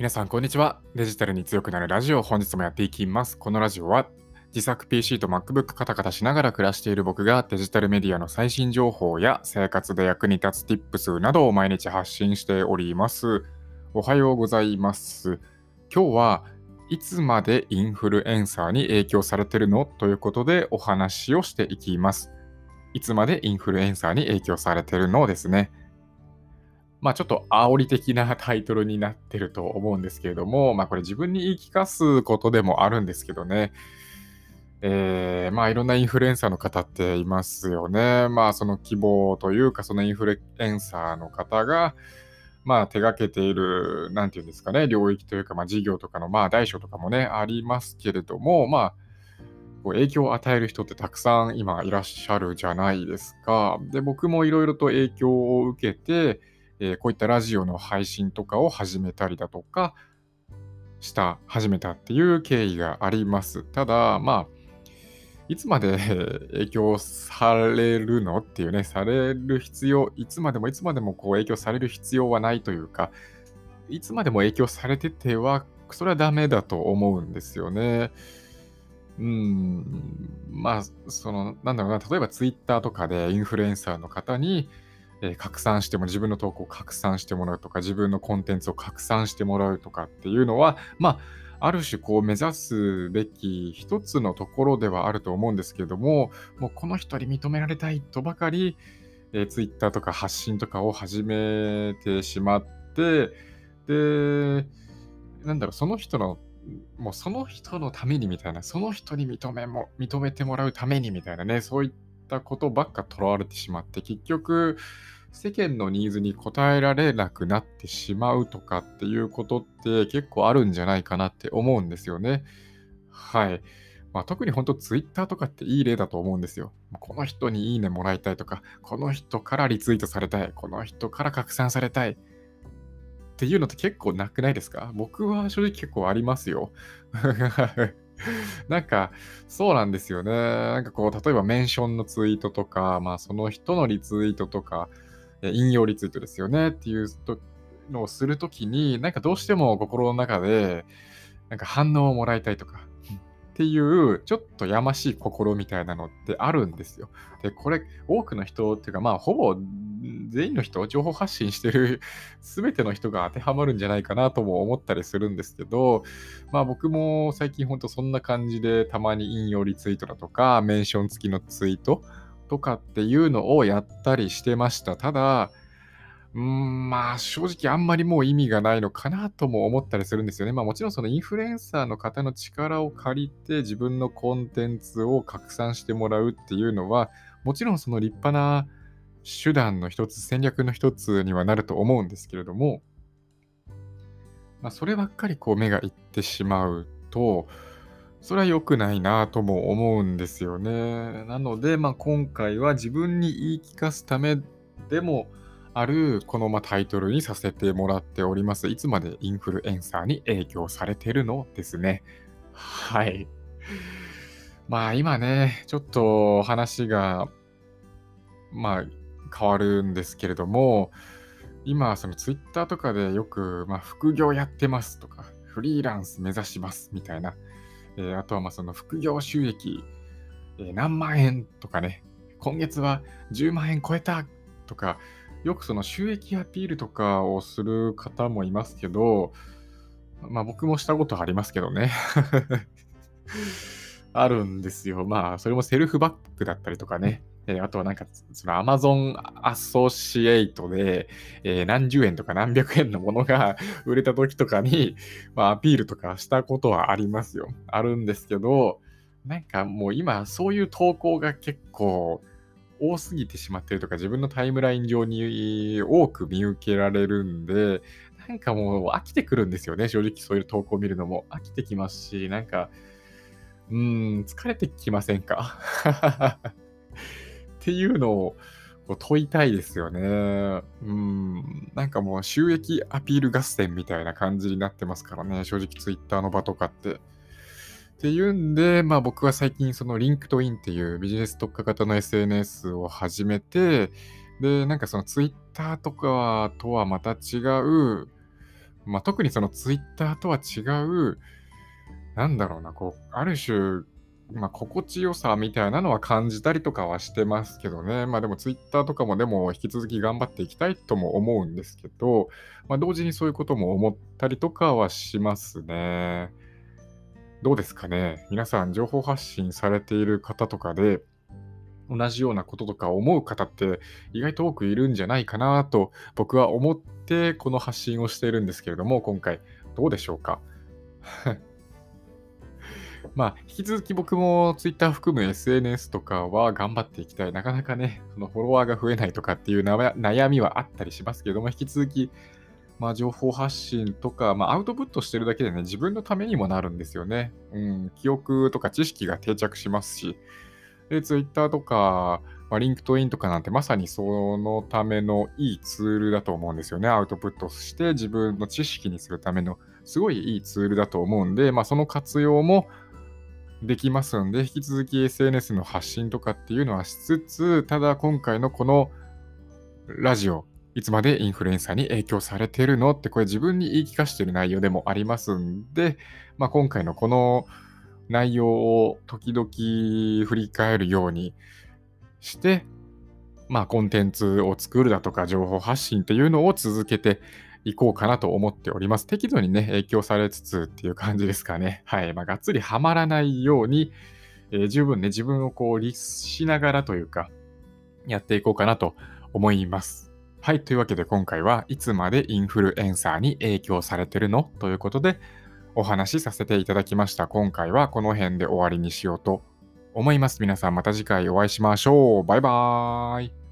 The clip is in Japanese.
皆さん、こんにちは。デジタルに強くなるラジオ、本日もやっていきます。このラジオは、自作 PC と MacBook カタカタしながら暮らしている僕がデジタルメディアの最新情報や生活で役に立つ Tips などを毎日発信しております。おはようございます。今日はいつまでインフルエンサーに影響されてるの？ということでお話をしていきます。いつまでインフルエンサーに影響されてるの？ですね。まあちょっと煽り的なタイトルになってると思うんですけれども、まあこれ自分に言い聞かすことでもあるんですけどね。えー、まあいろんなインフルエンサーの方っていますよね。まあその希望というかそのインフルエンサーの方が、まあ手がけている、なんていうんですかね、領域というか、まあ事業とかのまあ大小とかもね、ありますけれども、まあ影響を与える人ってたくさん今いらっしゃるじゃないですか。で、僕もいろいろと影響を受けて、えーこういったラジオの配信とかを始めたりだとかした、始めたっていう経緯があります。ただ、まあ、いつまで 影響されるのっていうね、される必要、いつまでもいつまでもこう影響される必要はないというか、いつまでも影響されてては、それはダメだと思うんですよね。うん、まあ、その、なんだろうな、例えばツイッターとかでインフルエンサーの方に、えー拡散しても自分の投稿を拡散してもらうとか自分のコンテンツを拡散してもらうとかっていうのはまあある種こう目指すべき一つのところではあると思うんですけれどももうこの人に認められたいとばかり、えー、ツイッターとか発信とかを始めてしまってでなんだろうその人のもうその人のためにみたいなその人に認めも認めてもらうためにみたいなねそういったたことばっかとらわれてしまって結局世間のニーズに応えられなくなってしまうとかっていうことって結構あるんじゃないかなって思うんですよね。はい。まあ、特に本当ツイッターとかっていい例だと思うんですよ。この人にいいねもらいたいとか、この人からリツイートされたい、この人から拡散されたいっていうのって結構なくないですか？僕は正直結構ありますよ。なんか、そうなんですよね。なんかこう、例えばメンションのツイートとか、まあその人のリツイートとか、引用リツイートですよねっていうのをするときに、なんかどうしても心の中で、なんか反応をもらいたいとか、っていう、ちょっとやましい心みたいなのってあるんですよ。で、これ、多くの人っていうか、まあ、ほぼ全員の人、情報発信してる 全ての人が当てはまるんじゃないかなとも思ったりするんですけど、まあ僕も最近ほんとそんな感じでたまに引用リツイートだとか、メンション付きのツイートとかっていうのをやったりしてました。ただ、うん、まあ正直あんまりもう意味がないのかなとも思ったりするんですよね。まあもちろんそのインフルエンサーの方の力を借りて自分のコンテンツを拡散してもらうっていうのは、もちろんその立派な手段の一つ、戦略の一つにはなると思うんですけれども、まあそればっかりこう目がいってしまうと、それは良くないなとも思うんですよね。なので、まあ、今回は自分に言い聞かすためでもあるこのまタイトルにさせてもらっております。いつまでインフルエンサーに影響されてるのですね。はい。まあ今ね、ちょっと話がまあ変わるんですけれども、今そのツイッターとかでよく、まあ、副業やってますとか、フリーランス目指しますみたいな、えーあとはまあその副業収益、えー何万円とかね、今月は10万円超えたとか、よくその収益アピールとかをする方もいますけど、まあ僕もしたことありますけどね。あるんですよ。まあそれもセルフバックだったりとかね。えーあとはなんか、その Amazon アソシエイトで、えー何十円とか何百円のものが 売れた時とかに、まあ、アピールとかしたことはありますよ。あるんですけど、なんかもう今そういう投稿が結構多すぎてしまってるとか、自分のタイムライン上に多く見受けられるんで、なんかもう飽きてくるんですよね。正直そういう投稿を見るのも飽きてきますし、なんか、うん、疲れてきませんか？っていうのをこう問いたいですよね。うん、なんかもう収益アピール合戦みたいな感じになってますからね、正直ツイッターの場とかって。っていうんで、まあ僕は最近その LinkedIn っていうビジネス特化型の SNS を始めて、で、なんかそのツイッターとかとはまた違う、まあ、特にその Twitter とは違う、なんだろうな、こう、ある種、まあ、心地よさみたいなのは感じたりとかはしてますけどね。まあでも Twitter とかもでも引き続き頑張っていきたいとも思うんですけど、まあ同時にそういうことも思ったりとかはしますね。どうですかね？皆さん情報発信されている方とかで、同じようなこととか思う方って意外と多くいるんじゃないかなと僕は思ってこの発信をしているんですけれども、今回どうでしょうか？まあ、引き続き僕も Twitter 含む SNS とかは頑張っていきたい。なかなかね、そのフォロワーが増えないとかっていう悩みはあったりしますけども、引き続き、まあ、情報発信とか、まあ、アウトプットしてるだけでね、自分のためにもなるんですよね。うん、記憶とか知識が定着しますし、で、Twitter とか、まあ、リンクトインとかなんてまさにそのためのいいツールだと思うんですよね。アウトプットして自分の知識にするためのすごいいいツールだと思うんで、まあ、その活用もできますんで、引き続き SNS の発信とかっていうのはしつつ、ただ今回のこのラジオ、いつまでインフルエンサーに影響されてるのって、これ自分に言い聞かせてる内容でもありますんで、まあ、今回のこの内容を時々振り返るようにして、まあ、コンテンツを作るだとか、情報発信っていうのを続けていこうかなと思っております。適度にね、影響されつつっていう感じですかね。はい。まあ、がっつりはまらないように、えー、十分ね、自分をこう、律しながらというか、やっていこうかなと思います。はい。というわけで今回はいつまでインフルエンサーに影響されてるのということでお話しさせていただきました。今回はこの辺で終わりにしようと思います。皆さんまた次回お会いしましょう。バイバーイ。